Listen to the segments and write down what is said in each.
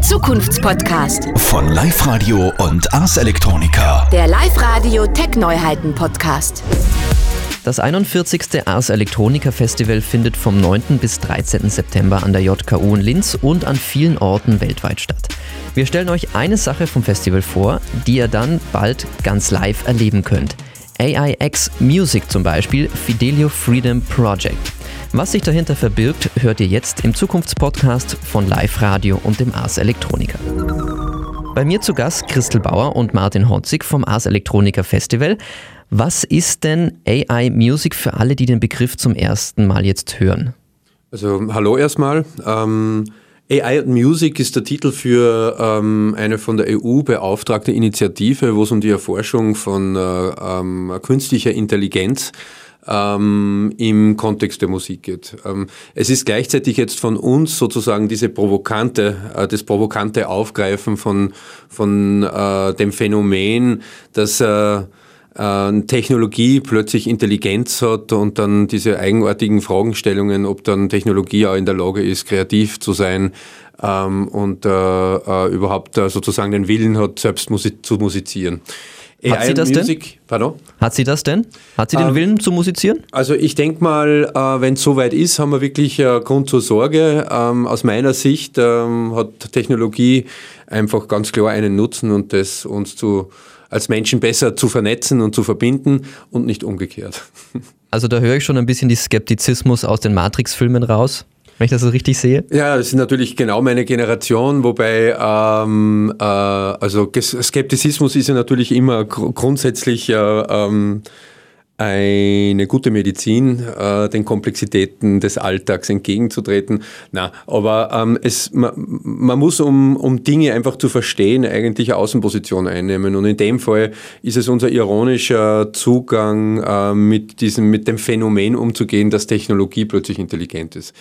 Der Zukunftspodcast. Von Live Radio und Ars Electronica. Der Live-Radio Tech-Neuheiten Podcast. Das 41. Ars Electronica Festival findet vom 9. bis 13. September an der JKU in Linz und an vielen Orten weltweit statt. Wir stellen euch eine Sache vom Festival vor, die ihr dann bald ganz live erleben könnt. AIX Music zum Beispiel, Fidelio Freedom Project. Was sich dahinter verbirgt, hört ihr jetzt im Zukunftspodcast von Live Radio und dem Ars Electronica. Bei mir zu Gast Christel Bauer und Martin Hotzig vom Ars Electronica Festival. Was ist denn AI Music für alle, die den Begriff zum ersten Mal jetzt hören? Also hallo erstmal. Ähm, AI und Music ist der Titel für ähm, eine von der EU beauftragte Initiative, wo es um die Erforschung von äh, ähm, künstlicher Intelligenz ähm, im Kontext der Musik geht. Ähm, es ist gleichzeitig jetzt von uns sozusagen diese provokante, äh, das provokante Aufgreifen von, von äh, dem Phänomen, dass äh, äh, Technologie plötzlich Intelligenz hat und dann diese eigenartigen Fragestellungen, ob dann Technologie auch in der Lage ist, kreativ zu sein ähm, und äh, äh, überhaupt äh, sozusagen den Willen hat, selbst musi zu musizieren. Hat sie das Music, denn? Pardon? Hat sie das denn? Hat sie den Ähm, Willen zu musizieren? Also ich denke mal, äh, wenn es soweit ist, haben wir wirklich äh, Grund zur Sorge. Ähm, aus meiner Sicht ähm, hat Technologie einfach ganz klar einen Nutzen und das uns zu, als Menschen besser zu vernetzen und zu verbinden und nicht umgekehrt. Also da höre ich schon ein bisschen die Skeptizismus aus den Matrix-Filmen raus, wenn ich das so richtig sehe. Ja, das ist natürlich genau meine Generation, wobei ähm, äh, also Skeptizismus ist ja natürlich immer gr grundsätzlich äh, ähm, eine gute Medizin, äh, den Komplexitäten des Alltags entgegenzutreten. Na, aber ähm, es, man, man muss, um, um Dinge einfach zu verstehen, eigentlich eine Außenposition einnehmen. Und in dem Fall ist es unser ironischer Zugang, äh, mit, diesem, mit dem Phänomen umzugehen, dass Technologie plötzlich intelligent ist.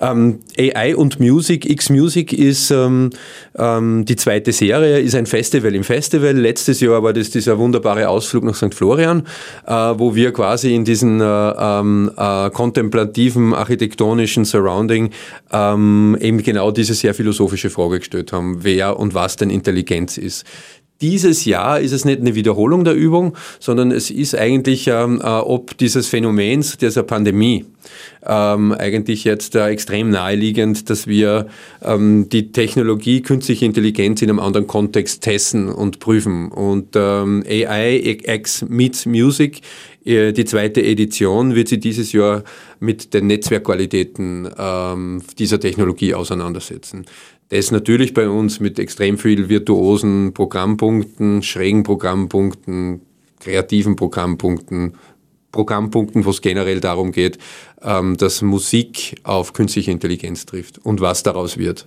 Ähm, AI und Music, X-Music ist ähm, ähm, die zweite Serie, ist ein Festival im Festival. Letztes Jahr war das dieser wunderbare Ausflug nach St. Florian, äh, wo wir quasi in diesen äh, ähm, äh, kontemplativen, architektonischen Surrounding ähm, eben genau diese sehr philosophische Frage gestellt haben, wer und was denn Intelligenz ist. Dieses Jahr ist es nicht eine Wiederholung der Übung, sondern es ist eigentlich ähm, äh, ob dieses Phänomens dieser Pandemie ähm, eigentlich jetzt äh, extrem naheliegend, dass wir ähm, die Technologie künstliche Intelligenz in einem anderen Kontext testen und prüfen. Und ähm, AI X meets Music, äh, die zweite Edition, wird sie dieses Jahr mit den Netzwerkqualitäten ähm, dieser Technologie auseinandersetzen. Das natürlich bei uns mit extrem viel virtuosen Programmpunkten, schrägen Programmpunkten, kreativen Programmpunkten, Programmpunkten, wo es generell darum geht, ähm, dass Musik auf künstliche Intelligenz trifft und was daraus wird.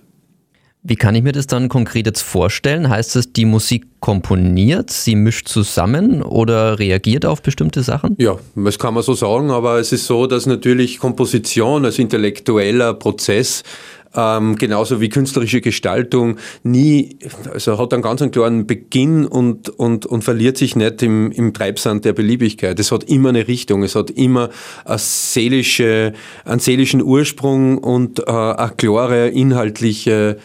Wie kann ich mir das dann konkret jetzt vorstellen? Heißt es, die Musik komponiert, sie mischt zusammen oder reagiert auf bestimmte Sachen? Ja, das kann man so sagen, aber es ist so, dass natürlich Komposition als intellektueller Prozess ähm, genauso wie künstlerische Gestaltung nie, also hat einen ganz einen klaren Beginn und, und, und verliert sich nicht im, im Treibsand der Beliebigkeit. Es hat immer eine Richtung, es hat immer eine seelische, einen seelischen Ursprung und äh, eine klare inhaltliche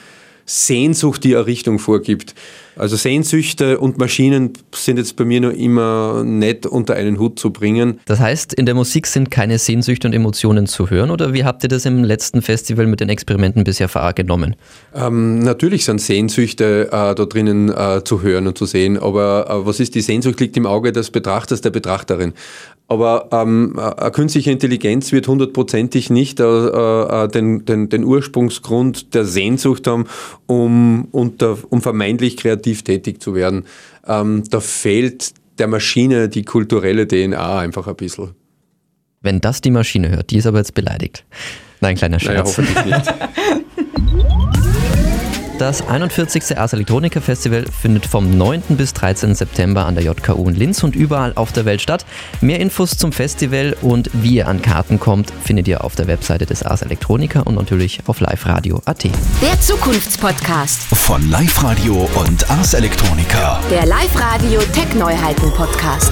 Sehnsucht, die eine Richtung vorgibt. Also Sehnsüchte und Maschinen sind jetzt bei mir noch immer nett unter einen Hut zu bringen. Das heißt, in der Musik sind keine Sehnsüchte und Emotionen zu hören oder wie habt ihr das im letzten Festival mit den Experimenten bisher wahrgenommen? Ähm, natürlich sind Sehnsüchte äh, da drinnen äh, zu hören und zu sehen, aber äh, was ist die Sehnsucht liegt im Auge des Betrachters, der Betrachterin. Aber ähm, eine künstliche Intelligenz wird hundertprozentig nicht äh, äh, den, den, den Ursprungsgrund der Sehnsucht haben, um, unter, um vermeintlich kreativ tätig zu werden. Ähm, da fehlt der Maschine die kulturelle DNA einfach ein bisschen. Wenn das die Maschine hört, die ist aber jetzt beleidigt. Nein, kleiner Naja, Scherz. hoffentlich nicht. Das 41. Ars Electronica Festival findet vom 9. bis 13. September an der JKU in Linz und überall auf der Welt statt. Mehr Infos zum Festival und wie ihr an Karten kommt, findet ihr auf der Webseite des Ars Electronica und natürlich auf liveradio.at. Der Zukunftspodcast. Von Live Radio und Ars Electronica. Der Live-Radio Tech-Neuheiten Podcast.